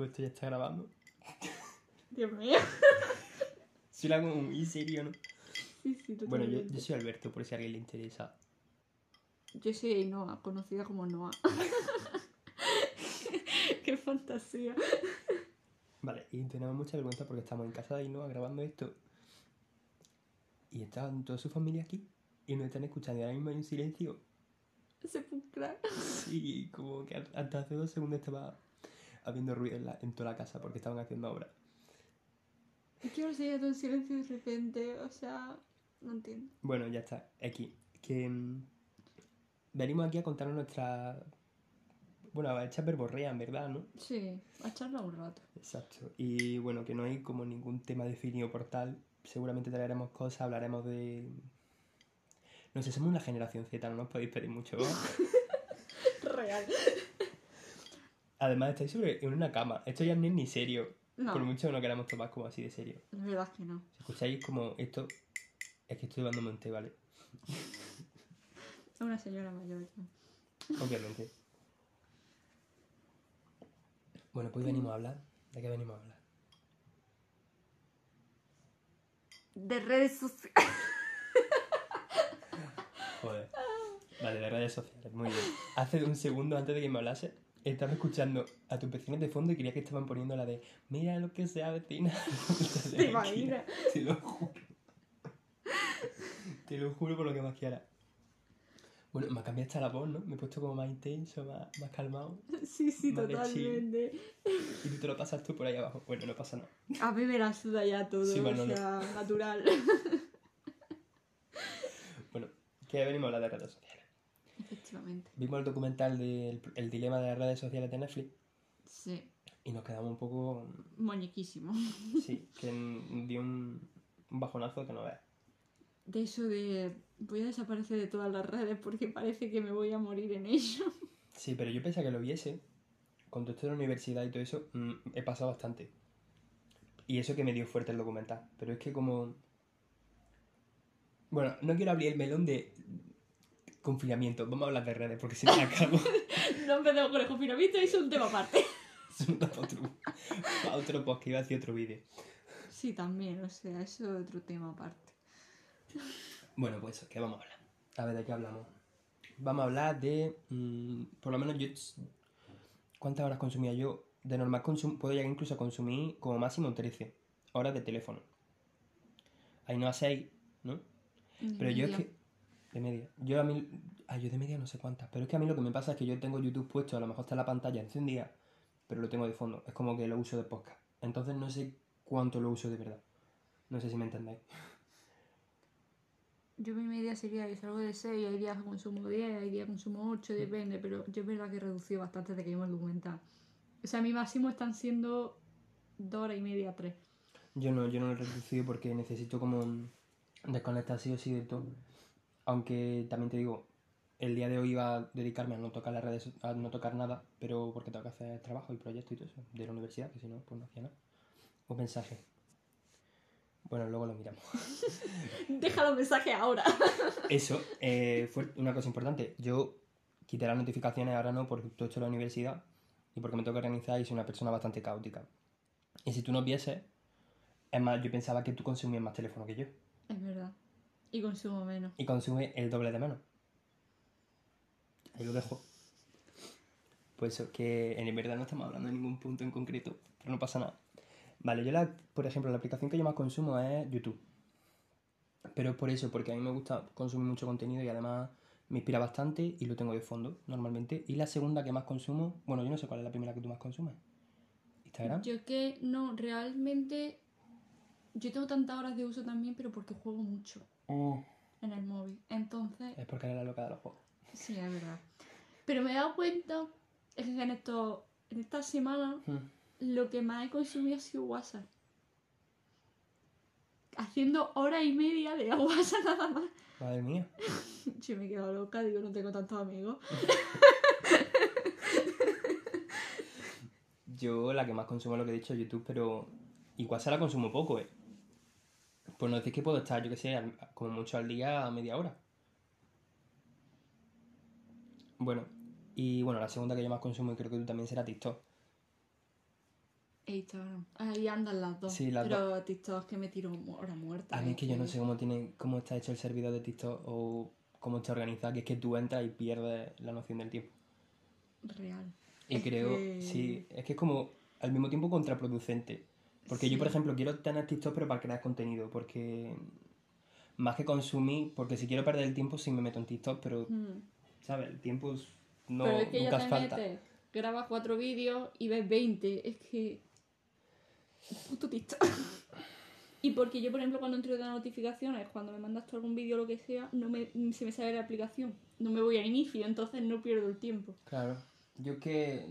Pues esto ya está grabando. Dios mío. Si lo hago muy serio, ¿no? Sí, sí, Bueno, yo, totalmente. yo soy Alberto, por si a alguien le interesa. Yo soy Noah, conocida como Noah. Qué fantasía. Vale, y tenemos mucha vergüenza porque estamos en casa de Ainhoa grabando esto. Y están toda su familia aquí. Y nos están escuchando. Y ahora mismo hay un silencio. Sepulcral. Sí, como que hasta hace dos segundos estaba habiendo ruido en, la- en toda la casa porque estaban haciendo obra. Es que se todo en silencio de repente. O sea, no entiendo. Bueno, ya está. Aquí. Que mm, venimos aquí a contarnos nuestra. Bueno, a echar verborrea, en verdad, ¿no? Sí, a charlar un rato. Exacto. Y bueno, que no hay como ningún tema definido por tal. Seguramente traeremos cosas, hablaremos de. No sé, somos una generación Z, no nos podéis pedir mucho. Real. Además, estáis sobre en una cama. Esto ya no es ni serio. No, Por mucho que no queramos tomar como así de serio. es verdad que no. Si escucháis como esto, es que estoy llevándome un té, ¿vale? Es una señora mayor. Obviamente. Bueno, pues venimos a hablar. ¿De qué venimos a hablar? De redes sociales. Joder. Vale, de redes sociales, muy bien. Hace un segundo antes de que me hablase, estaba escuchando a tus vecinos de fondo y quería que estaban poniendo la de Mira lo que se avecina. ¿Te imaginas? Te lo juro. Te lo juro por lo que más quiera. Bueno, me ha cambiado hasta la voz, ¿no? Me he puesto como más intenso, más, más calmado. Sí, sí, totalmente. Y tú te lo pasas tú por ahí abajo. Bueno, no pasa nada. A mí me la suda ya todo, Sí, o sea, natural. Bueno, que venimos a hablar de redes sociales. Efectivamente. Vimos el documental del el dilema de las redes sociales de Netflix Sí, y nos quedamos un poco moñiquísimo. Sí, que dio un, un bajonazo que no veas. De eso de voy a desaparecer de todas las redes porque parece que me voy a morir en ello. Sí, pero yo pensé que lo viese. Con todo esto de la universidad y todo eso, mm, he pasado bastante. Y eso que me dio fuerte el documental. Pero es que como... Bueno, no quiero abrir el melón de confinamiento. Vamos a hablar de redes porque si me acabo... No empecemos con el confinamiento, es un tema aparte. Eso da para otro, para otro podcast, iba a hacer otro vídeo. Sí, también, o sea, eso es otro tema aparte. Bueno, pues ¿qué vamos a hablar? A ver, ¿de qué hablamos? Vamos a hablar de... mm, por lo menos yo... ¿Cuántas horas consumía yo? De normal consum puedo llegar incluso a consumir como máximo 13 horas de teléfono. Ahí no a 6, ¿no? Pero yo es que... De media. Yo a mí... Ah, yo de media no sé cuántas. Pero es que a mí lo que me pasa es que yo tengo YouTube puesto, a lo mejor está la pantalla encendida, pero lo tengo de fondo. Es como que lo uso de podcast. Entonces no sé cuánto lo uso de verdad. No sé si me entendéis. Yo mi media sería que salgo de 6, hay días que consumo 10, hay días que consumo 8, depende, pero yo es verdad que he reducido bastante desde que vimos el documental. O sea, mi máximo están siendo 2 horas y media, 3. Yo no, yo no lo he reducido porque necesito como desconectar sí o sí de todo. Aunque también te digo, el día de hoy iba a dedicarme a no tocar las redes, a no tocar nada, pero porque tengo que hacer trabajo y proyectos y todo eso de la universidad, que si no, pues no hacía nada. Un mensaje. Bueno, luego lo miramos. Deja los mensajes ahora. Eso, eh, fue una cosa importante. Yo quité las notificaciones, ahora no, porque todo esto es la universidad y porque me tengo que organizar y soy una persona bastante caótica. Y si tú no vieses, es más, yo pensaba que tú consumías más teléfono que yo. Es verdad. Y consumo menos. y consume el doble de menos. Ahí lo dejo. Pues eso, que en verdad no estamos hablando de ningún punto en concreto, pero no pasa nada. Vale, yo la, por ejemplo, la aplicación que yo más consumo es YouTube. Pero es por eso, porque a mí me gusta consumir mucho contenido y además me inspira bastante y lo tengo de fondo normalmente. Y la segunda que más consumo, bueno, yo no sé cuál es la primera que tú más consumes. Instagram. Yo que no, realmente. Yo tengo tantas horas de uso también, pero porque juego mucho Mm, en el móvil. Entonces, es porque eres la loca de los juegos. sí, es verdad. Pero me he dado cuenta, es que en, esto, en esta semana Mm. lo que más he consumido ha sido WhatsApp. Haciendo hora y media de WhatsApp nada más. Madre mía. Yo me he quedado loca, digo, no tengo tantos amigos. Yo la que más consumo es lo que he dicho, YouTube, pero igual se la consumo poco, ¿eh? Pues no decir que puedo estar, yo que sé, al- como mucho al día a media hora. Bueno, y bueno, la segunda que yo más consumo y creo que tú también será TikTok. Instagram. Ahí andan las dos. Sí, las pero TikTok es que me tiro hora muerta. A mí es que yo no sé cómo tiene, cómo está hecho el servidor de TikTok o cómo está organizado, que es que tú entras y pierdes la noción del tiempo. Real. Y Es creo, que- sí, es que es como al mismo tiempo contraproducente. Porque yo, por Sí. ejemplo, quiero tener TikTok pero para crear contenido, porque más que consumir, porque si quiero perder el tiempo sí me meto en TikTok, pero, Mm. ¿sabes? El tiempo es- no, pero es que nunca ya te falta. metes, grabas cuatro vídeos y ves 20. Es que. Puto TikTok. Y porque yo, por ejemplo, cuando entro de notificaciones, cuando me mandas tú algún vídeo o lo que sea, no me, se me sale la aplicación. No me voy a inicio, entonces no pierdo el tiempo. Claro. Yo es que...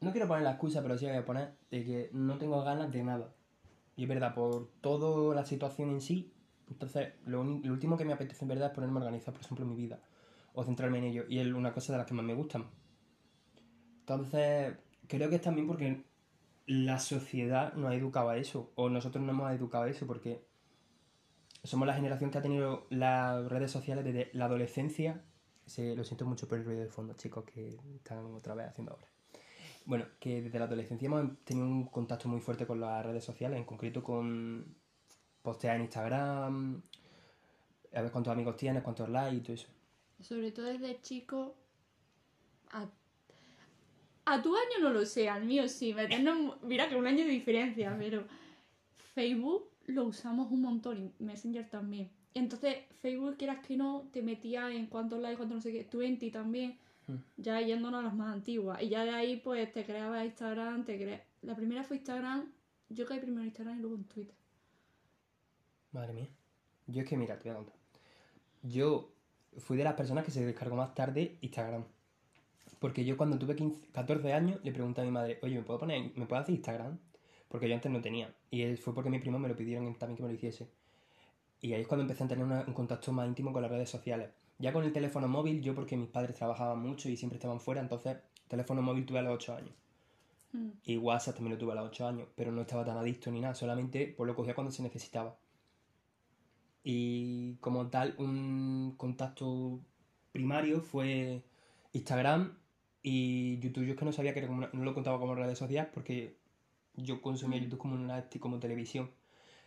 No quiero poner la excusa, pero sí voy a poner de que no tengo ganas de nada. Y es verdad, por toda la situación en sí, entonces lo, lo último que me apetece en verdad es ponerme a organizar, por ejemplo, mi vida. O centrarme en ello. Y es una cosa de las que más me gustan. Entonces, creo que es también porque la sociedad nos ha educado a eso. O nosotros nos hemos educado a eso porque somos la generación que ha tenido las redes sociales desde la adolescencia. Se, lo siento mucho por el ruido de fondo, chicos, que están otra vez haciendo ahora. Bueno, que desde la adolescencia hemos tenido un contacto muy fuerte con las redes sociales, en concreto con postear en Instagram, a ver cuántos amigos tienes, cuántos likes y todo eso. Sobre todo desde chico. A, a tu año no lo sé, al mío sí. meternos- mira que un año de diferencia, pero Facebook lo usamos un montón y Messenger también. Entonces, Facebook, quieras que no, te metía en cuántos likes, cuántos no sé qué, 20 también. Ya yéndonos a las más antiguas. Y ya de ahí, pues te creabas Instagram, te crea... La primera fue Instagram. Yo caí primero en Instagram y luego en Twitter. Madre mía. Yo es que, mira, te voy a contar. Yo fui de las personas que se descargó más tarde Instagram. Porque yo cuando tuve 15, 14 años le pregunté a mi madre, oye, ¿me puedo poner, ¿me puedo hacer Instagram? Porque yo antes no tenía. Y fue porque mis primos me lo pidieron también que me lo hiciese. Y ahí es cuando empecé a tener un contacto más íntimo con las redes sociales. Ya con el teléfono móvil, yo porque mis padres trabajaban mucho y siempre estaban fuera, entonces teléfono móvil tuve a los 8 años. Mm. Y WhatsApp también lo tuve a los 8 años, pero no estaba tan adicto ni nada, solamente pues lo cogía cuando se necesitaba. Y como tal, un contacto primario fue Instagram y YouTube. Yo es que no sabía que era como una- no lo contaba como redes sociales porque yo consumía YouTube como una como televisión.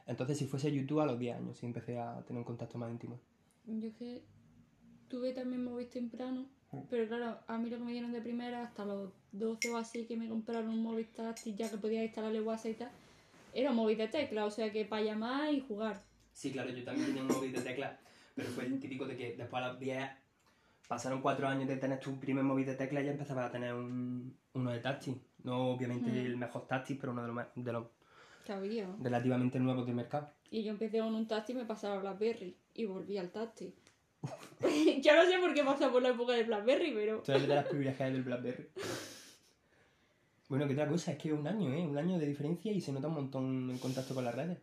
Entonces, si fuese YouTube a los 10 años, sí empecé a tener un contacto más íntimo. Yo que tuve también móvil temprano, Mm. pero claro, a mí lo que me dieron de primera hasta los 12 o así que me compraron un móvil táctil ya que podía instalarle WhatsApp y tal, era un móvil de tecla, o sea que para llamar y jugar. Sí, claro, yo también tenía un móvil de tecla, pero fue el típico de que después a los 10 pasaron 4 años de tener tu primer móvil de tecla y ya empezabas a tener un, uno de táctil. No obviamente Mm. el mejor táctil, pero uno de los, de los relativamente nuevos del mercado. Y yo empecé con un táctil y me pasaba a Blackberry y volví al táctil. yo no sé por qué pasa por la época de Blackberry, pero... De las privilegiadas del BlackBerry. Bueno, que otra cosa, es que un año, ¿eh? Un año de diferencia y se nota un montón en contacto con las redes.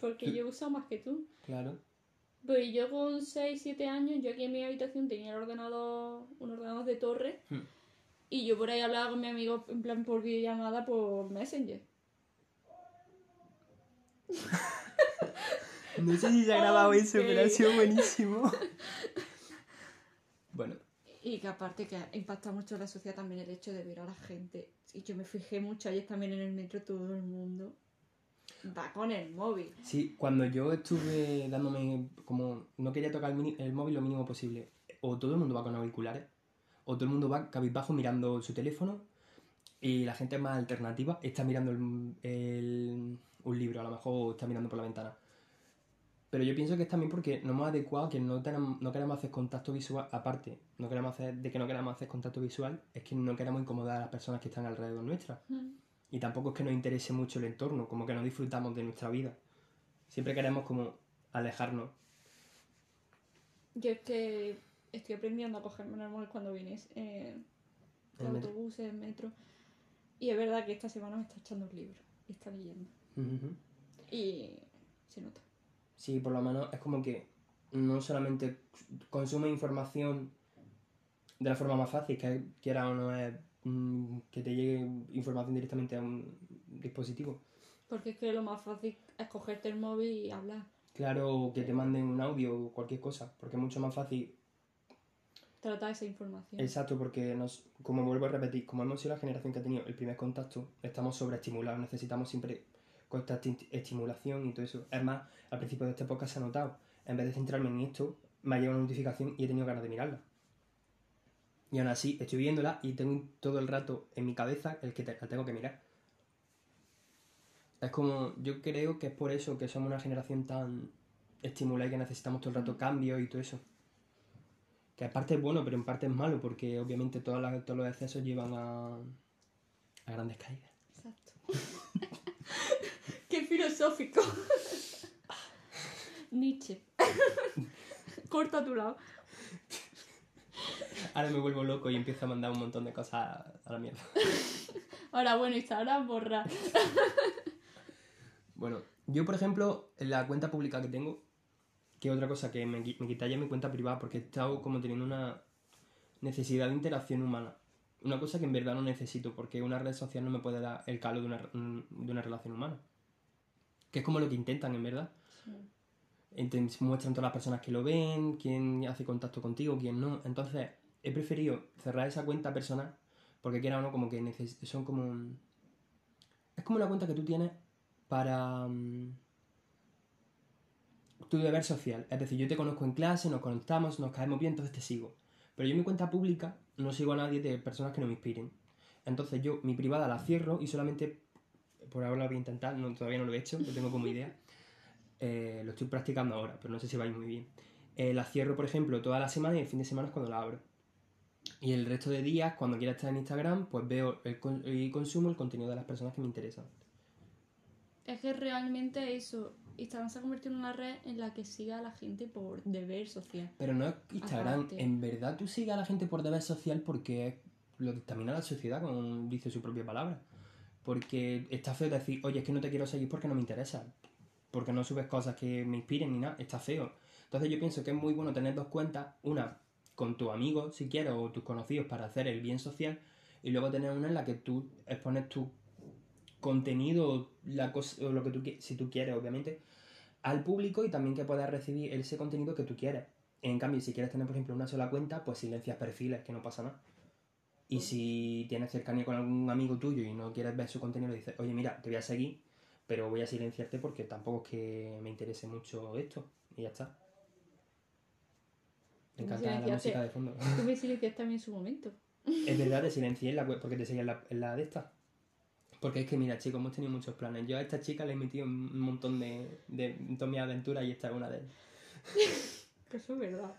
Porque yo he usado más que tú. Claro. Pues yo con 6, 7 años, yo aquí en mi habitación tenía el ordenador, un ordenador de torre. Hmm. Y yo por ahí hablaba con mi amigo en plan por videollamada por Messenger. No sé si se ha grabado eso, pero ha sido buenísimo. bueno, Y que aparte que impacta mucho en la sociedad también el hecho de ver a la gente. Y yo me fijé mucho ayer también en el metro, todo el mundo va con el móvil. Sí, cuando yo estuve dándome como no quería tocar el, mini- el móvil lo mínimo posible, o todo el mundo va con auriculares, o todo el mundo va cabizbajo mirando su teléfono, y la gente más alternativa está mirando el- el- un libro, a lo mejor o está mirando por la ventana. Pero yo pienso que es también porque no hemos adecuado que no, tenemos, no queremos hacer contacto visual, aparte, no queremos hacer, de que no queremos hacer contacto visual, es que no queremos incomodar a las personas que están alrededor nuestra. Y tampoco es que nos interese mucho el entorno, como que no disfrutamos de nuestra vida. Siempre queremos como alejarnos. Yo es que estoy aprendiendo a cogerme el móvil cuando vienes en El el autobús, en metro. Y es verdad que esta semana me está echando un libro y está leyendo. Y se nota. Sí, por lo menos es como que no solamente consume información de la forma más fácil, que quiera o no es mm, que te llegue información directamente a un dispositivo. Porque es que lo más fácil es cogerte el móvil y hablar. Claro, o que te manden un audio o cualquier cosa, porque es mucho más fácil tratar esa información. Exacto, porque nos, como vuelvo a repetir, como hemos sido la generación que ha tenido el primer contacto, estamos sobreestimulados, necesitamos siempre constante esti- estimulación y todo eso. Es más, al principio de esta época se ha notado, en vez de centrarme en esto, me ha llegado una notificación y he tenido ganas de mirarla. Y aún así, estoy viéndola y tengo todo el rato en mi cabeza el que te- la tengo que mirar. Es como, yo creo que es por eso que somos una generación tan estimulada y que necesitamos todo el rato cambios y todo eso. Que en parte es bueno, pero en parte es malo, porque obviamente todas las- todos los excesos llevan a, a grandes caídas. Exacto. Filosófico. Nietzsche. Corta a tu lado. Ahora me vuelvo loco y empiezo a mandar un montón de cosas a la mierda. Ahora, bueno, Instagram borra. Bueno, yo por ejemplo, en la cuenta pública que tengo, que otra cosa que me, me quita ya mi cuenta privada, porque he estado como teniendo una necesidad de interacción humana. Una cosa que en verdad no necesito, porque una red social no me puede dar el calor de una, de una relación humana. Que es como lo que intentan, en verdad. Enten- muestran todas las personas que lo ven, quién hace contacto contigo, quién no. Entonces, he preferido cerrar esa cuenta personal, porque quiera o no, como que son como... un- Es como una cuenta que tú tienes para mm, tu deber social. Es decir, yo te conozco en clase, nos conectamos, nos caemos bien, entonces te sigo. Pero yo en mi cuenta pública no sigo a nadie de personas que no me inspiren. Entonces yo mi privada la cierro y solamente, por ahora lo voy a intentar, no, todavía no lo he hecho, lo tengo como idea. Eh, lo estoy practicando ahora, pero no sé si va a ir muy bien. Eh, la cierro, por ejemplo, toda la semana y el fin de semana es cuando la abro. Y el resto de días, cuando quiera estar en Instagram, pues veo el con- y consumo el contenido de las personas que me interesan. Es que realmente eso, Instagram se ha convertido en una red en la que siga a la gente por deber social. Pero no es Instagram, Aparte. en verdad tú sigues a la gente por deber social porque lo dictamina la sociedad, como dice su propia palabra. Porque está feo decir, oye, es que no te quiero seguir porque no me interesa. Porque no subes cosas que me inspiren ni nada, está feo. Entonces yo pienso que es muy bueno tener dos cuentas, una con tus amigos, si quieres, o tus conocidos para hacer el bien social, y luego tener una en la que tú expones tu contenido, la cosa, o lo que tú si tú quieres, obviamente, al público y también que puedas recibir ese contenido que tú quieres. En cambio, si quieres tener, por ejemplo, una sola cuenta, pues silencias perfiles, que no pasa nada. Y si tienes cercanía con algún amigo tuyo y no quieres ver su contenido, dices, oye, mira, te voy a seguir, pero voy a silenciarte porque tampoco es que me interese mucho esto. Y ya está. Me encanta la música de fondo. Tú me silenciaste también en su momento. Es verdad, te silencié en la web porque te seguía en la, en la de esta. Porque es que, mira, chicos, hemos tenido muchos planes. Yo a esta chica le he metido un montón de, de, todas mis aventuras y esta es una de ellas. Eso es verdad.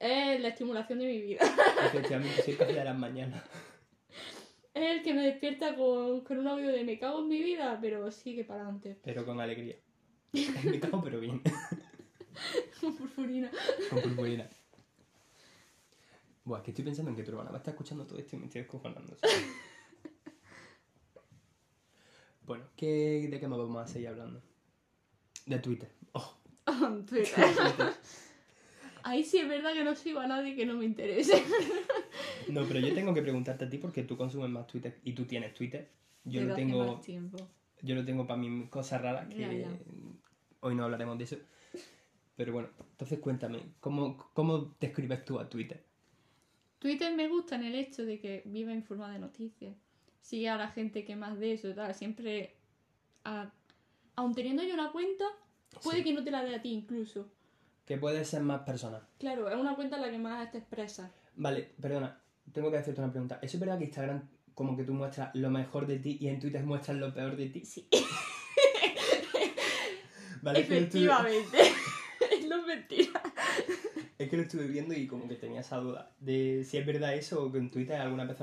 Es la estimulación de mi vida. Efectivamente, soy casi de las mañanas. Es el que me despierta con, con un audio de me cago en mi vida, pero sigue para adelante. Pero con alegría. Me cago, pero bien. Con purpurina. Con purpurina. Buah, es que estoy pensando en que tu hermana va a estar escuchando todo esto y me estoy descojonando. ¿sabes? bueno, ¿qué, ¿de qué más vamos a seguir hablando? De Twitter. Oh, Twitter. Ahí sí es verdad que no sigo a nadie que no me interese. No, pero yo tengo que preguntarte a ti porque tú consumes más Twitter y tú tienes Twitter. Yo lo tengo, yo lo tengo para mí cosas raras que Ya, ya. hoy no hablaremos de eso. Pero bueno, entonces cuéntame, ¿cómo, cómo describes tú a Twitter? Twitter me gusta en el hecho de que vive en forma de noticias. Sigue a la gente que más de eso tal. Siempre, a- aun teniendo yo una cuenta, puede Sí. que no te la dé a ti incluso. Que puedes ser más personal. Claro, es una cuenta en la que más te expresas. Vale, perdona, tengo que hacerte una pregunta. ¿Eso es verdad que Instagram como que tú muestras lo mejor de ti y en Twitter muestras lo peor de ti? Sí. Vale, Efectivamente. es lo mentira. es que lo estuve viendo y como que tenía esa duda de si es verdad eso o que en Twitter alguna vez,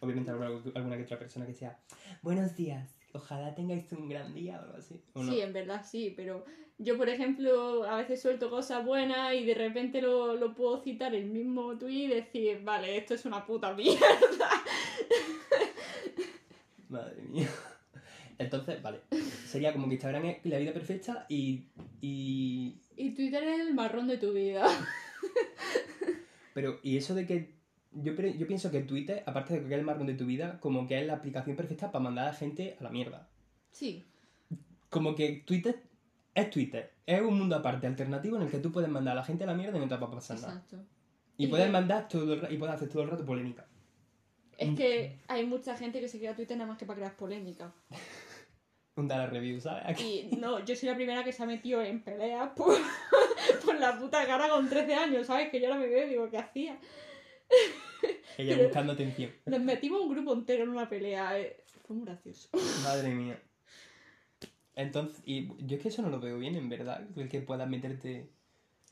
obviamente habrá alguna que otra persona que sea buenos días, ojalá tengáis un gran día o algo así. ¿o no? Sí, en verdad sí, pero yo, por ejemplo, a veces suelto cosas buenas y de repente lo, lo puedo citar el mismo tweet y decir, vale, esto es una puta mierda. Madre mía. Entonces, vale, sería como que Instagram es la vida perfecta y, y Y Twitter es el marrón de tu vida. Pero, y eso de que. Yo, yo pienso que Twitter, aparte de que es el marrón de tu vida, como que es la aplicación perfecta para mandar a la gente a la mierda. Sí, Como que Twitter es Twitter. Es un mundo aparte, alternativo, en el que tú puedes mandar a la gente a la mierda y no te va a pasar nada. exacto. Y Y puedes que- mandar todo el y puedes hacer todo el rato polémica. Es que hay mucha gente que se crea Twitter nada más que para crear polémica. Un dar a review, ¿sabes? Aquí. Y no, yo soy la primera que se ha metido en peleas por, por la puta cara con 13 años, ¿sabes? Que yo ahora me veo y digo, ¿qué hacía? Ella buscando atención. Nos metimos un grupo entero en una pelea. eh, Fue muy gracioso. Madre mía. Entonces, y yo es que eso no lo veo bien, en verdad. El que puedas meterte.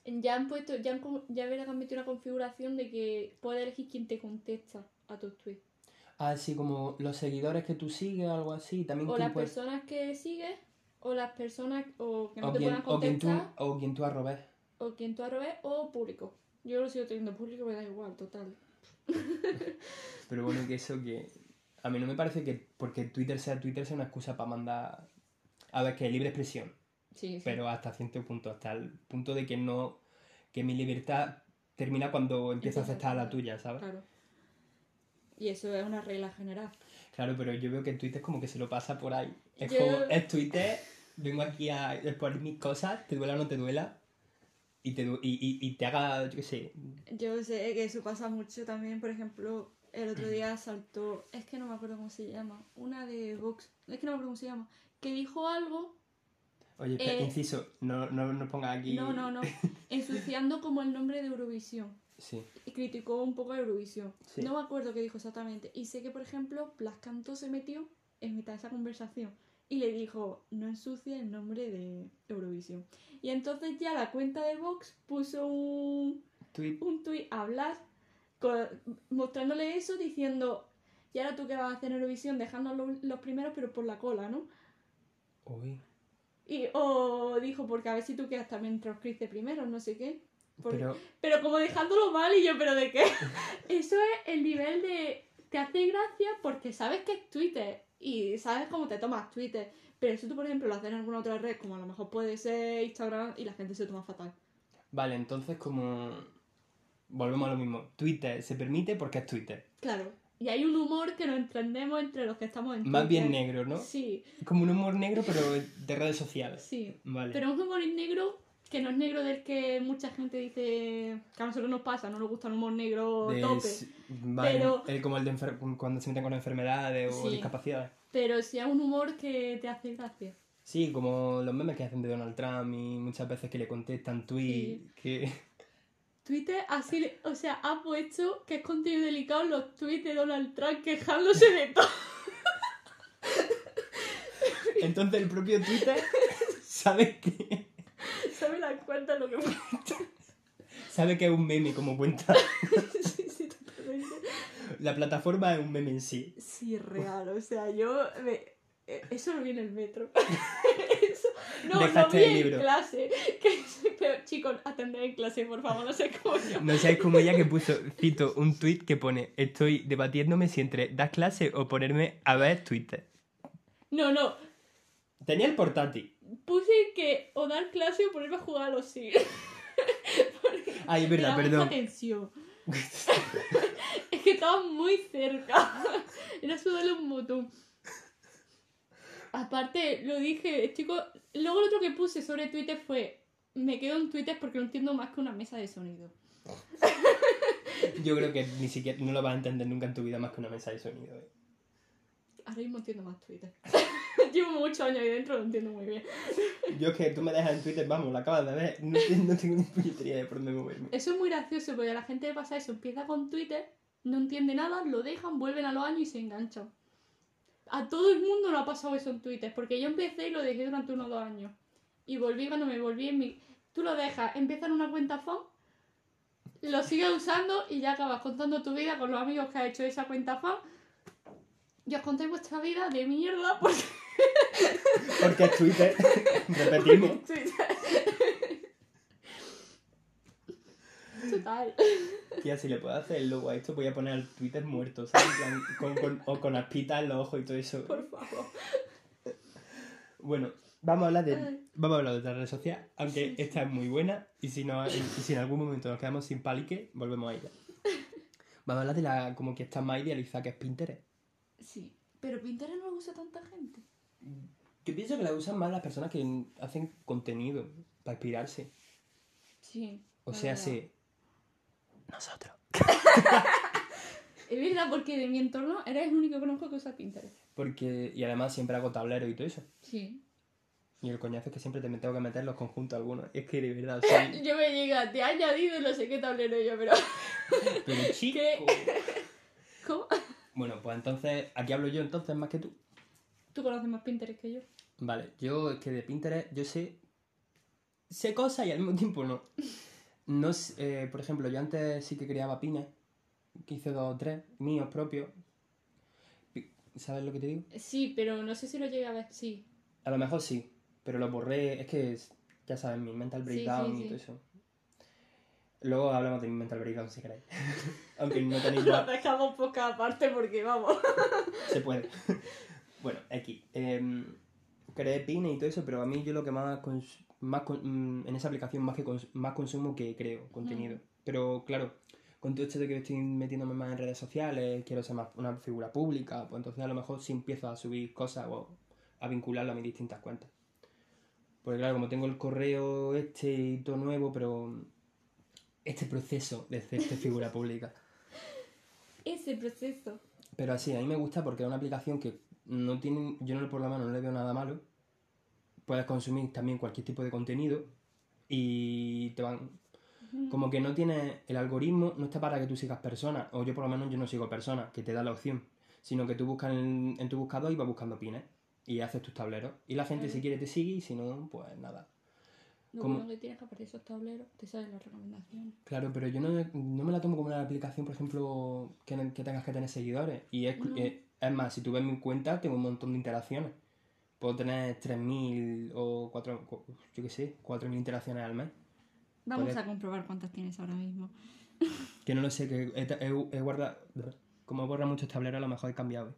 Ya han puesto, ya han, ya verás que han metido una configuración de que puedes elegir quién te contesta a tus tweets. Así como los seguidores que tú sigues o algo así. También O las personas que sigues, o las personas o que no o, te quien, puedan o, quien tú, contestar, o quien tú arrobes. o quien tú arrobes, o público. Yo lo sigo teniendo público, me da igual, total. Pero bueno, que eso que. A mí no me parece que porque Twitter sea Twitter sea una excusa para mandar. A ver, que es libre expresión. Sí, sí. Pero hasta cierto punto. Hasta el punto de que no. Que mi libertad termina cuando empiezo a Empieza a aceptar la tuya, ¿sabes? Claro. Y eso es una regla general. Claro, pero yo veo que Twitter como que se lo pasa por ahí. Es Yo- como, es Twitter, vengo aquí a exponer mis cosas, te duela o no te duela, y te, y, y, y te haga, yo qué sé, Yo sé que eso pasa mucho también, por ejemplo, el otro día saltó, es que no me acuerdo cómo se llama, una de Vox, es que no me acuerdo cómo se llama, que dijo algo, oye, espera, Eh, inciso, no, no, no pongas aquí... no, no, no, ensuciando como el nombre de Eurovisión. Sí, Y criticó un poco a Eurovisión. Sí. No me acuerdo qué dijo exactamente. Y sé que, por ejemplo, Blas Cantó se metió en mitad de esa conversación y le dijo, no ensucie el nombre de Eurovisión. Y entonces ya la cuenta de Vox puso un, tweet, un tuit a Blas mostrándole eso diciendo, y ahora tú qué vas a hacer en Eurovisión, dejando los, los primeros pero por la cola, ¿no? uy, Y, o dijo, porque a ver si tú quedas también de primeros, no sé qué. Porque- pero, pero como dejándolo mal y yo, ¿pero de qué? Eso es el nivel de... Te hace gracia porque sabes que es Twitter y sabes cómo te tomas Twitter. Pero si tú, por ejemplo, lo haces en alguna otra red, como a lo mejor puede ser Instagram, y la gente se toma fatal. vale, entonces como... Volvemos a lo mismo, Twitter se permite porque es Twitter. Claro. Y hay un humor que no entendemos entre los que estamos en Más bien Twitter. negro, ¿no? Sí, Como un humor negro, pero de redes sociales. sí. Vale. Pero un humor negro que no es negro del que mucha gente dice que a nosotros nos pasa, no nos gusta el humor negro De- tope. vale, Pero- el- como el de enfer- cuando se meten con enfermedades o Sí. discapacidades. Pero sí es un humor que te hace gracia. Sí, como los memes que hacen de Donald Trump y muchas veces que le contestan tweets que... Twitter así, o sea, ha puesto que es contenido delicado los tweets de Donald Trump quejándose de todo. Entonces el propio Twitter sabe que, ¿Sabes las cuentas lo que sabe que es un meme como cuenta. sí, sí, totalmente. La plataforma es un meme en sí. Sí, real, o sea, yo... me- eh, Eso lo vi en el metro. Eso... No, lo Dejaste vi el en libro. clase. Que... Pero chicos, atended en clase, por favor, no sé cómo yo. No sabes como ella que puso, cito, un tweet que pone, estoy debatiéndome si entre dar clase o ponerme a ver Twitter. No, no, Tenía el portátil. Puse que o dar clase o ponerme a jugar a los Sims. Ay, es verdad, perdón. tensión. es que estaba muy cerca. Era sudarle un botón. Aparte, lo dije, chicos. Luego lo otro que puse sobre Twitter fue. Me quedo en Twitter porque no entiendo más que una mesa de sonido. Yo creo que ni siquiera no lo vas a entender nunca en tu vida más que una mesa de sonido. ¿eh? Ahora mismo entiendo más Twitter. Llevo muchos años ahí dentro, lo entiendo muy bien. Yo es que tú me dejas en Twitter, vamos, lo acabas de ver. No, no tengo ni puñetería de por dónde moverme. Eso es muy gracioso porque a la gente le pasa eso. Empieza con Twitter, no entiende nada, lo dejan, vuelven a los años y se enganchan. A todo el mundo le ha pasado eso en Twitter, porque yo empecé y lo dejé durante unos dos años. Y volví cuando me volví en mi... Tú lo dejas, empiezas en una cuenta fan, lo sigues usando y ya acabas contando tu vida con los amigos que has hecho esa cuenta fan. Y os contáis vuestra vida de mierda porque... Porque es Twitter. Repetimos. Total. Tía, si le puedo hacer el logo a esto, voy a poner el Twitter muerto, ¿sabes? Con, con- o con aspitas en los ojos y todo eso. Por favor. Bueno, vamos a hablar de, Ay. vamos a hablar de otra red social, aunque esta es muy buena y si, no, y si en algún momento nos quedamos sin palique, volvemos a ella. Vamos a hablar de la como que está más idealizada que es Pinterest. Sí, pero Pinterest no lo usa tanta gente. Yo pienso que la usan más las personas que hacen contenido para inspirarse. Sí. O sea, sí. Nosotros. Es verdad, porque de mi entorno eres el único que conozco que usa Pinterest. Porque, y además siempre hago tablero y todo eso. Sí. Y el coñazo es que siempre te me tengo que meter los conjuntos algunos. Es que de verdad, soy... Yo me llega, te ha añadido no sé qué tablero yo, pero. Pero chico. ¿Cómo? Bueno, pues entonces, aquí hablo yo entonces más que tú. Tú conoces más Pinterest que yo. Vale, yo es que de Pinterest, yo sé. Sé cosas y al mismo tiempo no. No sé, eh, por ejemplo, yo antes sí que creaba pines. Que hice dos o tres, míos propios. Pi- ¿Sabes lo que te digo? Sí, pero no sé si lo llegué a ver. Sí. A lo mejor sí, pero lo borré. Es que, ya sabes, mi mental breakdown sí, y sí. todo eso. Luego hablamos de mi mental breakdown si queréis. Aunque no tenéis Lo dejamos poca aparte porque vamos. Se puede. bueno, aquí. em, creé pines y todo eso, pero a mí yo lo que más, cons- más con- mm, en esa aplicación más que cons- más consumo que creo contenido. Pero claro, con todo esto de que estoy metiéndome más en redes sociales, quiero ser más una figura pública, pues entonces a lo mejor sí empiezo a subir cosas o a vincularlo a mis distintas cuentas. Porque claro, como tengo el correo este y todo nuevo, pero este proceso de hacerte figura pública. Ese proceso. Pero así, a mí me gusta porque es una aplicación que no tiene, yo no por la mano no le veo nada malo. Puedes consumir también cualquier tipo de contenido y te van... Como que no tiene el algoritmo, no está para que tú sigas personas, o yo por lo menos yo no sigo personas, que te da la opción, sino que tú buscas en, en tu buscador y vas buscando pines y haces tus tableros. Y la gente si quiere te sigue y si no, pues nada. Lo ¿Cómo? bueno que tienes que aparecer esos tableros, te salen las recomendaciones. Claro, pero yo no, no me la tomo como una aplicación, por ejemplo, que, que tengas que tener seguidores. Y es, No. eh, es más, si tú ves mi cuenta, tengo un montón de interacciones. Puedo tener 3.000 o 4, cu- yo qué sé, 4.000 interacciones al mes. Vamos a comprobar cuántas tienes ahora mismo. Que no lo sé, que he, he- he guardado... Como borra muchos tableros, a lo mejor he cambiado.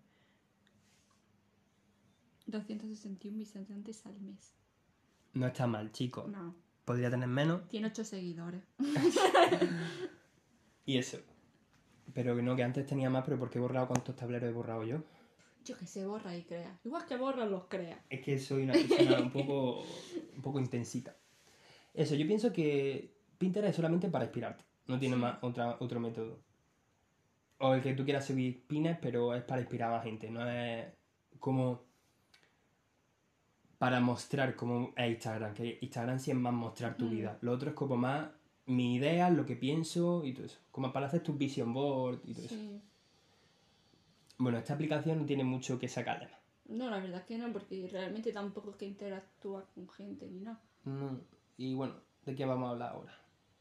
261 visitantes al mes. No está mal, chicos. No. Podría tener menos Tiene 8 seguidores. y eso. Pero que no, que antes tenía más, pero porque he borrado cuántos tableros he borrado yo. Yo que se borra y crea. Igual que borra los crea. Es que soy una persona un poco, un poco intensita. Eso, yo pienso que Pinterest es solamente para inspirarte. No tiene Sí. más otra, otro método. O el que tú quieras subir pines, pero es para inspirar a la gente. No es como para mostrar como es Instagram. Que Instagram sí es más mostrar tu Mm. vida. Lo otro es como más mi idea, lo que pienso y todo eso. Como para hacer tu vision board y todo eso. Bueno, esta aplicación no tiene mucho que sacarle más. No, la verdad es que no, porque realmente tampoco es que interactúa con gente ni nada. No. Y bueno, ¿de qué vamos a hablar ahora?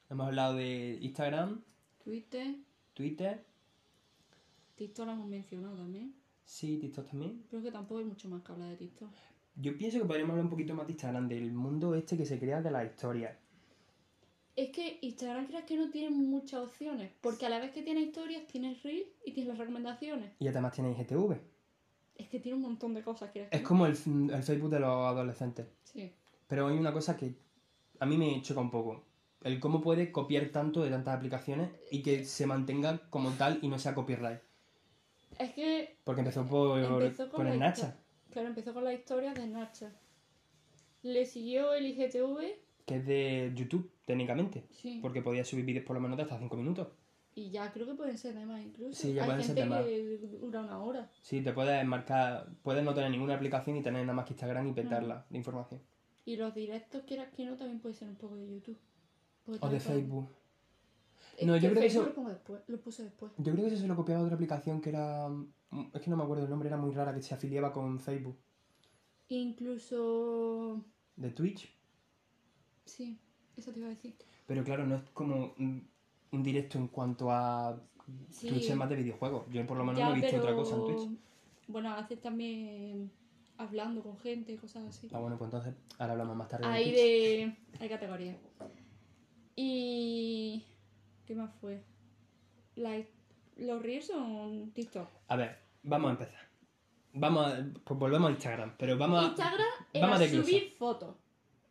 Hemos hablado de Instagram, Twitter, Twitter, TikTok lo hemos mencionado también. sí, TikTok también. Creo que tampoco hay mucho más que hablar de TikTok. Yo pienso que podríamos hablar un poquito más de Instagram, del mundo este que se crea de las historias. Es que Instagram crees que no tiene muchas opciones, porque a la vez que tiene historias, tienes Reels y tienes las recomendaciones. Y además tiene IGTV. Es que tiene un montón de cosas, ¿quieres que Es no? como el, el Facebook de los adolescentes. Sí. Pero hay una cosa que a mí me choca un poco. El cómo puede copiar tanto de tantas aplicaciones y que se mantenga como tal y no sea copyright. Es que Porque empezó por, Empezó con por la Snapchat, Claro, empezó con la historia de Snapchat. Le siguió el IGTV, que es de YouTube, técnicamente. sí. Porque podía subir vídeos por lo menos de hasta 5 minutos. Y ya creo que pueden ser de más incluso. Sí, ya Hay pueden ser gente de más. que dura una hora. Sí, te puedes marcar, puedes no tener ninguna aplicación y tener nada más que Instagram y petarla de información. Y los directos, quieras que no, también puede ser un poco de YouTube. O de Facebook. No, yo creo que eso- lo, pongo después, lo puse después. Yo creo que eso se lo copiaba de otra aplicación que era. mm, Es que no me acuerdo el nombre, era muy rara, que se afiliaba con Facebook. Incluso... De Twitch. Sí, eso te iba a decir. Pero claro, no es como un, un directo en cuanto a. Sí. Twitch es más de videojuegos. Yo por lo menos Ya, no he visto pero- otra cosa en Twitch. Bueno, hace también hablando con gente y cosas así. Ah, bueno, pues entonces ahora hablamos más tarde. de Hay de. Hay categorías. Y. ¿Qué más fue? La- Los reels son TikTok. A ver, vamos a empezar. Vamos a. Pues volvemos a Instagram, pero vamos a. Instagram era vamos a subir fotos.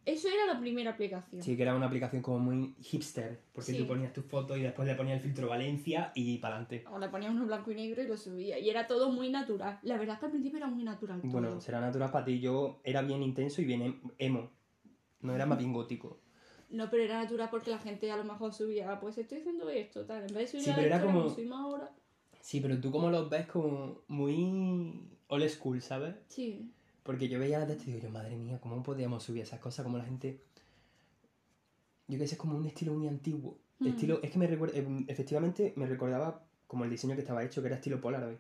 Eso era la primera aplicación. Sí, que era una aplicación como muy hipster, porque Sí. tú ponías tus fotos y después le ponías el filtro Valencia y para adelante. O le ponía uno blanco y negro y lo subía. Y era todo muy natural. La verdad es que al principio era muy natural todo. Bueno, será natural para ti. Yo era bien intenso y bien em- emo. No era más bien gótico. No, pero era natural porque la gente a lo mejor subía, pues estoy haciendo esto, tal. En vez de subir Sí, a la pero era historia, como- subimos ahora. Sí, pero tú como los ves como muy old school, ¿sabes? Sí. Porque yo veía las de esto y digo yo, madre mía, ¿cómo podíamos subir esas cosas? Como la gente... Yo que sé, es como un estilo muy antiguo. Mm. Estilo, es que me recuerda, em, efectivamente me recordaba como el diseño que estaba hecho, que era estilo Polaroid.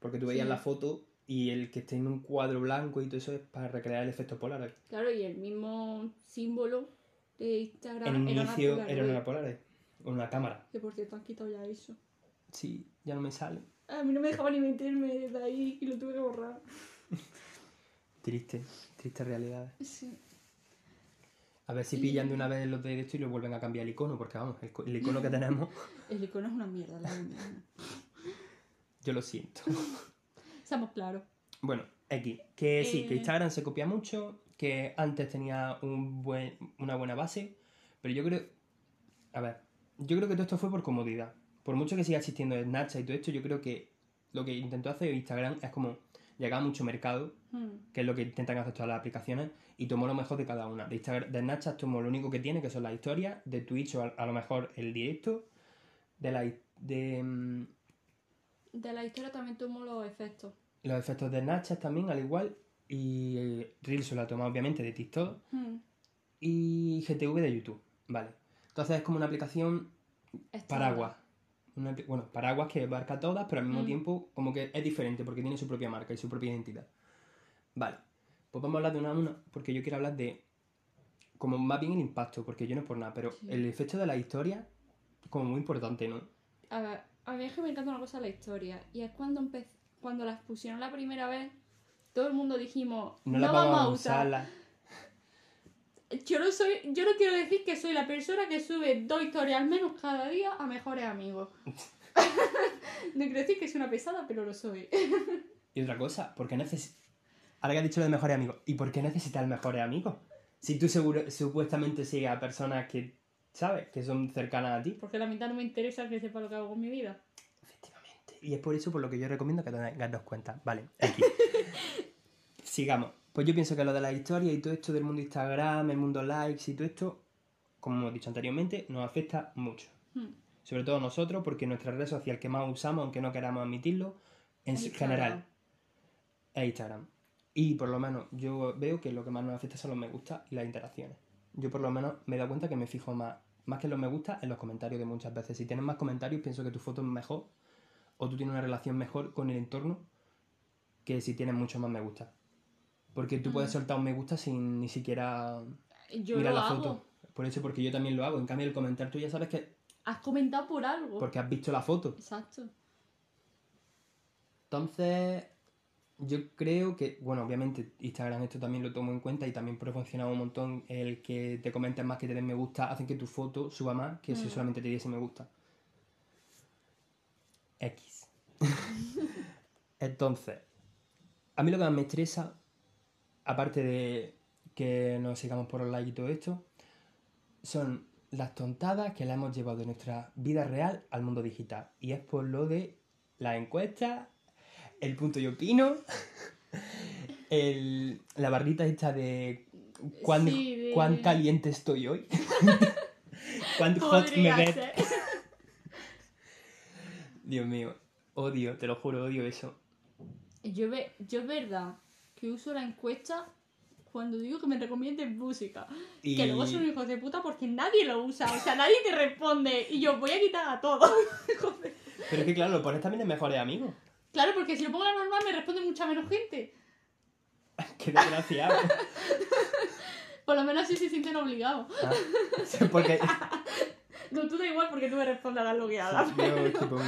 Porque tú veías Sí. la foto y el que esté en un cuadro blanco y todo eso es para recrear el efecto Polaroid. Claro, y el mismo símbolo de Instagram En un era una inicio Polaroid. una Polaroid, una cámara. Que por cierto han quitado ya eso. Sí, ya no me sale. A mí no me dejaba ni meterme de ahí y lo tuve que borrar. Triste, triste realidad. Sí. A ver si pillan de una vez los de esto y lo vuelven a cambiar el icono, porque vamos, el, co- el icono que tenemos, El icono es una mierda, la verdad. yo lo siento. Seamos claros. Bueno, X, que sí, que Eh. Instagram se copia mucho, que antes tenía un buen, una buena base, pero yo creo, a ver, yo creo que todo esto fue por comodidad. Por mucho que siga existiendo Snapchat y todo esto, yo creo que lo que intentó hacer Instagram es como llegar a mucho mercado, Hmm. que es lo que intentan hacer todas las aplicaciones, y tomó lo mejor de cada una. De, Instagram, de Snapchat tomó lo único que tiene, que son las historias, de Twitch o a, a lo mejor el directo, de la de mm, De la historia también tomo los efectos. los efectos de Snapchat también, al igual, y eh, Reels lo ha tomado obviamente de TikTok, Hmm. y GTV de YouTube, vale. Entonces es como una aplicación paraguas. Una bueno, paraguas que abarca todas, pero al mismo Mm. tiempo como que es diferente porque tiene su propia marca y su propia identidad. Vale, pues vamos a hablar de una a una, porque yo quiero hablar de como más bien el impacto, porque yo no es por nada, pero Sí. el efecto de la historia como muy importante, ¿no? A ver, a mí es que me encanta una cosa de la historia. Y es cuando cuando las pusieron la primera vez, todo el mundo dijimos, No, no, la vamos a usar. usarla. Yo no soy, yo no quiero decir que soy la persona que sube dos historias al menos cada día a mejores amigos. no quiero decir que soy una pesada, pero lo soy. Y otra cosa, ¿por qué necesitas... Ahora que has dicho lo de mejores amigos, ¿y por qué necesitas mejores amigos? Si tú seguro, supuestamente sigues a personas que, ¿sabes? Que son cercanas a ti. Porque la mitad no me interesa que sepa lo que hago con mi vida. Efectivamente. Y es por eso por lo que yo recomiendo que tengáis dos cuentas. Vale, aquí. Sigamos. Pues yo pienso que lo de la historia y todo esto del mundo Instagram, el mundo likes y todo esto, como hemos dicho anteriormente, nos afecta mucho. Hmm. Sobre todo nosotros, porque nuestra red social que más usamos, aunque no queramos admitirlo, en Instagram. general, es Instagram. Y por lo menos yo veo que lo que más nos afecta son los me gusta y las interacciones. Yo por lo menos me he dado cuenta que me fijo más, más que en los me gusta, en los comentarios de muchas veces. Si tienes más comentarios, pienso que tu foto es mejor o tú tienes una relación mejor con el entorno que si tienes mucho más me gusta. Porque tú puedes soltar un me gusta sin ni siquiera Yo mirar lo la hago. foto. Por eso, porque yo también lo hago. En cambio, el comentar tú ya sabes que Has comentado por algo. porque has visto la foto. Exacto. Entonces, yo creo que, bueno, obviamente Instagram esto también lo tomo en cuenta y también proporciona un montón el que te comenten más, que te den me gusta, hacen que tu foto suba más que si Mm. solamente te diese me gusta. X. Entonces, a mí lo que más me estresa, aparte de que nos sigamos por los likes y todo esto, son las tontadas que la hemos llevado de nuestra vida real al mundo digital. Y es por lo de la encuesta, el punto y opino, el- la barrita esta de cuán, Sí, de- cuán caliente estoy hoy, cuán hot me ves. Dios mío, odio, te lo juro, odio eso. Yo, ve, yo es verdad que uso la encuesta cuando digo que me recomienden música. Y... Que luego son hijos de puta porque nadie lo usa. O sea, nadie te responde. Y yo voy a quitar a todos. Pero es que claro, lo pones también de mejores amigos. Claro, porque si lo pongo a la normal me responde mucha menos gente. Qué desgraciado. Por lo menos así se sienten obligados. Ah, sí, porque No, tú da igual porque tú me respondes a la logueada. yo tipo,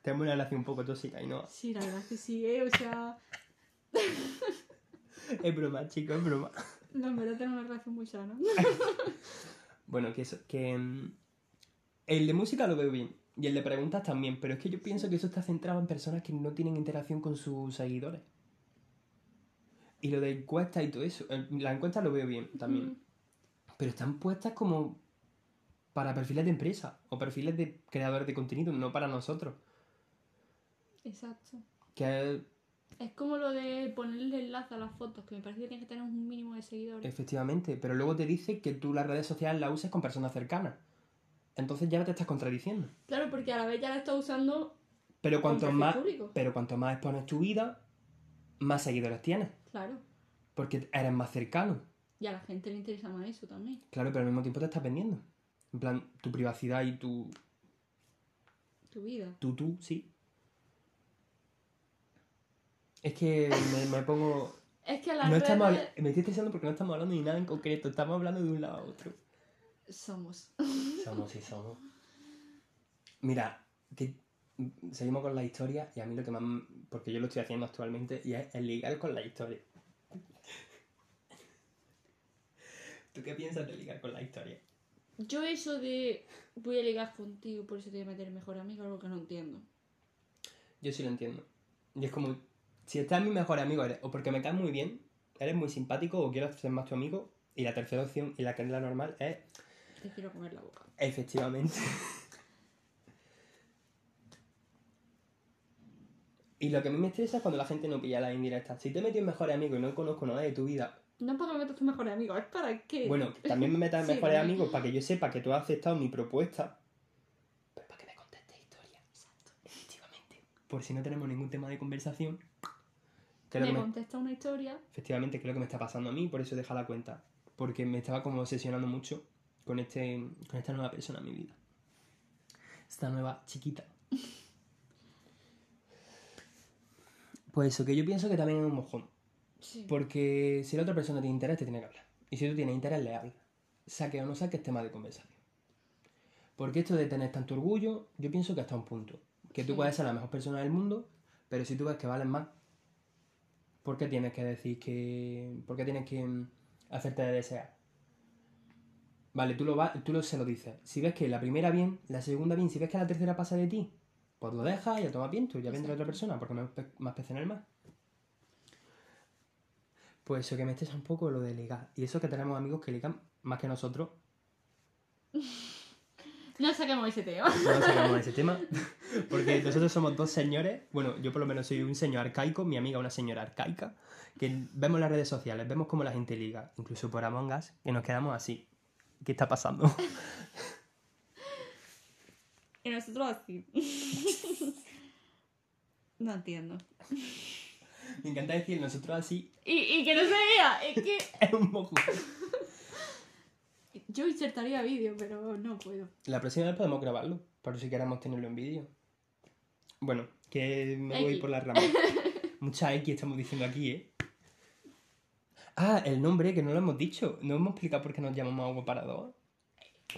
tengo una relación un poco tóxica y no. Sí, la verdad es que sí, ¿eh? O sea, Es broma, chicos, es broma. no, en verdad tengo una relación muy sana. Bueno, que eso, que mm, el de música lo veo bien. Y el de preguntas también, pero es que yo pienso que eso está centrado en personas que no tienen interacción con sus seguidores. Y lo de encuestas y todo eso, el- la encuesta lo veo bien también. Mm. Pero están puestas como para perfiles de empresa o perfiles de creadores de contenido, no para nosotros. Exacto. Que es- como lo de ponerle enlace a las fotos, que me parece que tienes que tener un mínimo de seguidores. Efectivamente, pero luego te dice que tú las redes sociales las uses con personas cercanas. Entonces ya te estás contradiciendo. Claro, porque a la vez ya la estás usando Pero cuanto más, público. pero cuanto más expones tu vida, más seguidores tienes. Claro. Porque eres más cercano. Y a la gente le interesa más eso también. Claro, pero al mismo tiempo te estás vendiendo. En plan, tu privacidad y tu, Tu vida. tu tú, sí. Es que me, me pongo... Es que las No redes Me estoy estresando porque no estamos hablando de nada en concreto. Estamos hablando de un lado a otro. somos. Somos y somos. Mira, que seguimos con la historia y a mí lo que más... Porque yo lo estoy haciendo actualmente y es el ligar con la historia. ¿Tú qué piensas de ligar con la historia? Yo eso de voy a ligar contigo, por eso te voy a meter mejor amigo, algo que no entiendo. Yo sí lo entiendo. Y es como, si estás mi mejor amigo, eres o porque me caes muy bien, eres muy simpático o quiero ser más tu amigo. Y la tercera opción, y la que es la normal, es Te quiero comer la boca. efectivamente. y lo que a mí me estresa es cuando la gente no pilla las indirectas. Si te metes en mejor amigo y no conozco nada de tu vida, No es para que me metas tu mejor amigo, es para que. bueno, también me metas en Sí, mejores amigos para que yo sepa que tú has aceptado mi propuesta. Pero para que me contestes historia. Exacto. Efectivamente. Por si no tenemos ningún tema de conversación. Que me contesta una historia. efectivamente, lo que me está pasando a mí, por eso deja la cuenta. Porque me estaba como obsesionando mucho con, este, con esta nueva persona en mi vida. Esta nueva chiquita. Pues eso, que yo pienso que también es un mojón. Sí. Porque si la otra persona tiene interés, te tiene que hablar. Y si tú tienes interés, le hablas. Saque o no saques tema de conversación. Porque esto de tener tanto orgullo, yo pienso que hasta un punto. Que tú Sí. puedes ser la mejor persona del mundo, pero si tú ves que vales más, ¿por qué tienes que decir que. ¿Por qué tienes que mm, hacerte de desear? Vale, tú, lo va, tú lo, se lo dices. Si ves que la primera bien, la segunda bien, si ves que la tercera pasa de ti, pues lo dejas y ya toma viento, ya vendrá otra persona, porque más, más pez en el mar. Pues eso que me estresa un poco lo de ligar. Y eso que tenemos amigos que ligan más que nosotros. No saquemos ese tema. No sacamos ese tema. Porque nosotros somos dos señores. Bueno, yo por lo menos soy un señor arcaico, mi amiga una señora arcaica. Que vemos las redes sociales, vemos cómo la gente liga, incluso por Among Us, que nos quedamos así. ¿Qué está pasando? Y nosotros así. no entiendo. Me encanta decir nosotros así. Y, y que no se vea, es que. Es un mojo. Yo insertaría vídeo, pero no puedo. La próxima vez podemos grabarlo, por si queremos tenerlo en vídeo. Bueno, que me voy por la rama. Mucha X estamos diciendo aquí, ¿eh? Ah, el nombre, que no lo hemos dicho. No hemos explicado por qué nos llamamos agua para dos.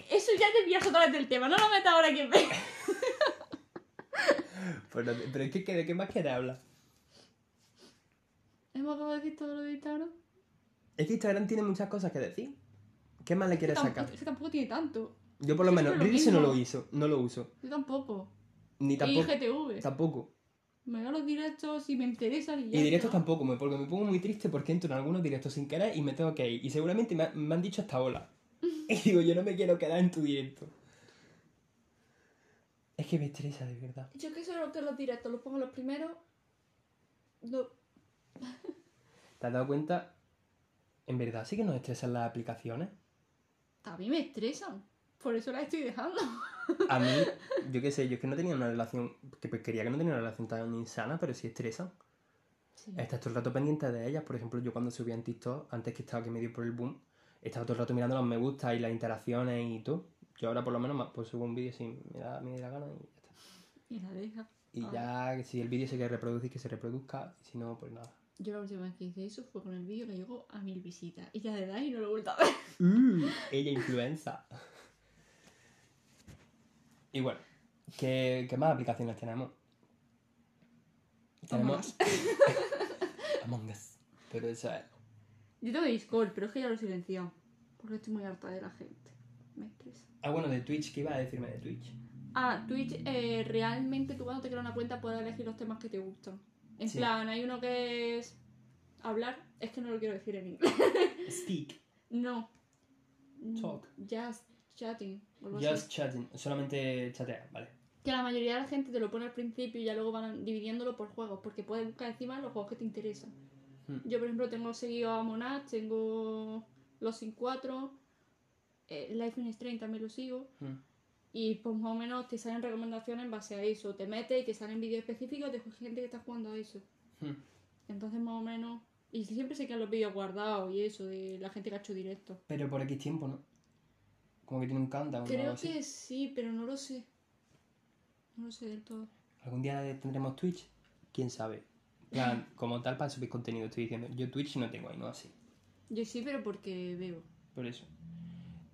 Eso ya te pillas otra vez del tema, no lo metas ahora que ve. Pero, pero es que, ¿de qué más quieres hablar? Hemos acabado de decir todo lo de Instagram. Es que Instagram tiene muchas cosas que decir. ¿Qué más le quieres Tampoco- sacar? Es que tampoco tiene tanto. Yo por lo menos, Reels no lo hizo, no lo uso. Yo tampoco. Ni tampoco. Y IGTV. Tampoco. Me veo los directos y me interesan y ya. Y directos está. tampoco, porque me pongo muy triste porque entro en algunos directos sin querer y me tengo que ir. Y seguramente me han dicho hasta hola. Y digo, yo no me quiero quedar en tu directo. Es que me estresa, de verdad. Yo que solo que los directos los pongo los primeros. No. ¿Te has dado cuenta? En verdad sí que nos estresan las aplicaciones. A mí me estresan. Por eso las estoy dejando. A mí, yo qué sé, yo es que no tenía una relación, que pues quería que no tenía una relación tan insana, pero sí estresan. Sí. Estás todo el rato pendiente de ellas. Por ejemplo, yo cuando subía en TikTok, antes que estaba que me dio por el boom, estaba todo el rato mirando los me gusta y las interacciones y todo. Yo ahora por lo menos pues subo un vídeo si me da, me da la gana y ya está. Y la deja. Y Ah. ya, si el vídeo se quiere reproducir, que se reproduzca. Si no, pues nada. Yo la última vez que hice eso fue con el vídeo que llegó a mil visitas. Y ya de ahí no lo he vuelto a ver. Uh, ella influenza. Y bueno, ¿qué, qué más aplicaciones tenemos? Us. Among Us. Pero esa es... Yo tengo Discord, pero es que ya lo he silenciado. Porque estoy muy harta de la gente. Me estresa. Ah, bueno, de Twitch, ¿qué iba a decirme de Twitch? Ah, Twitch, eh, realmente tú cuando te creas una cuenta puedes elegir los temas que te gustan. En Sí. plan, hay uno que es hablar, es que no lo quiero decir en inglés. Speak. no. Talk. Just chatting. Just chatting. Solamente chatear, vale. que la mayoría de la gente te lo pone al principio y ya luego van dividiéndolo por juegos, porque puedes buscar encima los juegos que te interesan. Hmm. Yo, por ejemplo, tengo seguido a Monad, tengo Los Sin 4, eh, Life in Strange también lo sigo. Mm. Y pues más o menos te salen recomendaciones en base a eso. Te metes y te salen vídeos específicos de gente que está jugando a eso. Mm. Entonces más o menos... Y siempre se quedan los vídeos guardados y eso, de la gente que ha hecho directo. Pero por X tiempo, ¿no? Como que tiene un countdown o Creo algo así. que sí, pero no lo sé. No lo sé del todo. ¿Algún día tendremos Twitch? ¿Quién sabe? Plan, como tal, para subir contenido, estoy diciendo. Yo Twitch no tengo ahí, no así. Yo sí, pero porque veo. Por eso.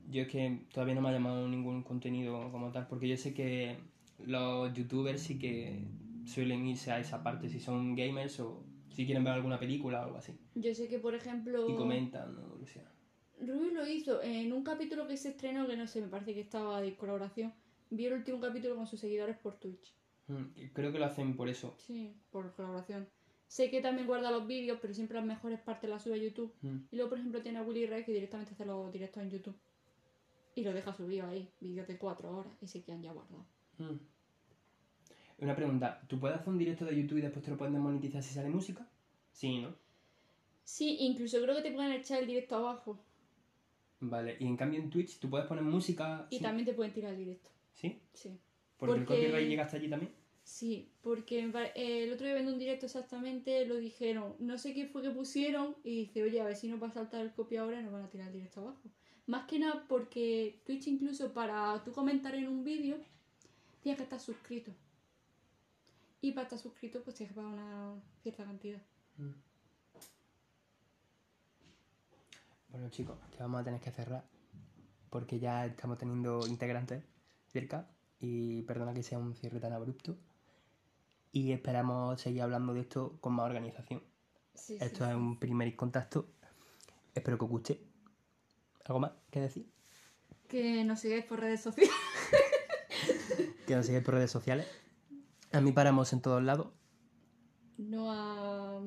Yo es que todavía no me ha llamado ningún contenido como tal, porque yo sé que los youtubers sí que suelen irse a esa parte, si son gamers o si quieren ver alguna película o algo así. Yo sé que, por ejemplo... Y comentan o lo que sea. Ruby lo hizo en un capítulo que se estrenó, que no sé, me parece que estaba de colaboración. Vio el último capítulo con sus seguidores por Twitch. Mm, Creo que lo hacen por eso. Sí, por colaboración. Sé que también guarda los vídeos, pero siempre las mejores partes las sube a YouTube. Mm. Y luego, por ejemplo, tiene a Willy Ray que directamente hace los directos en YouTube. Y lo deja subido ahí, vídeos de 4 horas, y se quedan ya guardados. Mm. Una pregunta, ¿tú puedes hacer un directo de YouTube y después te lo pueden desmonetizar si sale música? Sí, ¿no? Sí, incluso creo que te pueden echar el directo abajo. Vale, y en cambio en Twitch tú puedes poner música... Y también te pueden tirar el directo. ¿Sí? Sí. Porque, el Porque- copyright llega hasta allí también. Sí, porque eh, el otro día viendo un directo exactamente lo dijeron, no sé qué fue que pusieron y dice, oye, a ver si nos va a saltar el copia ahora y nos van a tirar el directo abajo. Más que nada porque Twitch incluso para tú comentar en un vídeo tienes que estar suscrito. Y para estar suscrito pues tienes que pagar una cierta cantidad. Bueno chicos, que vamos a tener que cerrar porque ya estamos teniendo integrantes cerca y perdona que sea un cierre tan abrupto y esperamos seguir hablando de esto con más organización. Sí, Esto es un primer contacto, espero que os guste. ¿Algo más que decir? Que nos sigáis por redes sociales. Que nos sigáis por redes sociales. A mí paramos en todos lados. No a...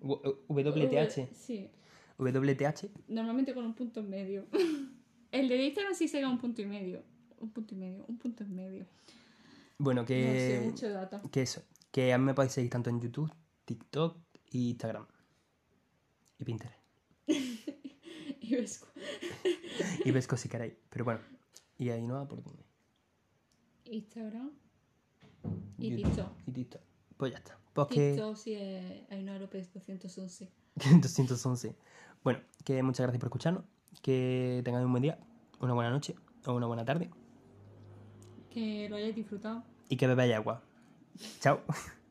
WTH. Sí, WTH. normalmente con un punto en medio. El de Instagram sí se da un punto y medio. Un punto y medio, un punto en medio. Bueno, No que... sé, mucho data. Que eso, que a mí me podéis seguir tanto en YouTube, TikTok y Instagram. Y Pinterest. Y Vesco. Y Vesco si queréis. Pero bueno, y ahí no va por dónde. Instagram y TikTok. Y TikTok. Pues ya está. Pues que... TikTok sí es Ainhoa López 211. 211. Bueno, que muchas gracias por escucharnos. Que tengáis un buen día, una buena noche o una buena tarde. Que lo hayáis disfrutado. Y que bebáis agua. Chao.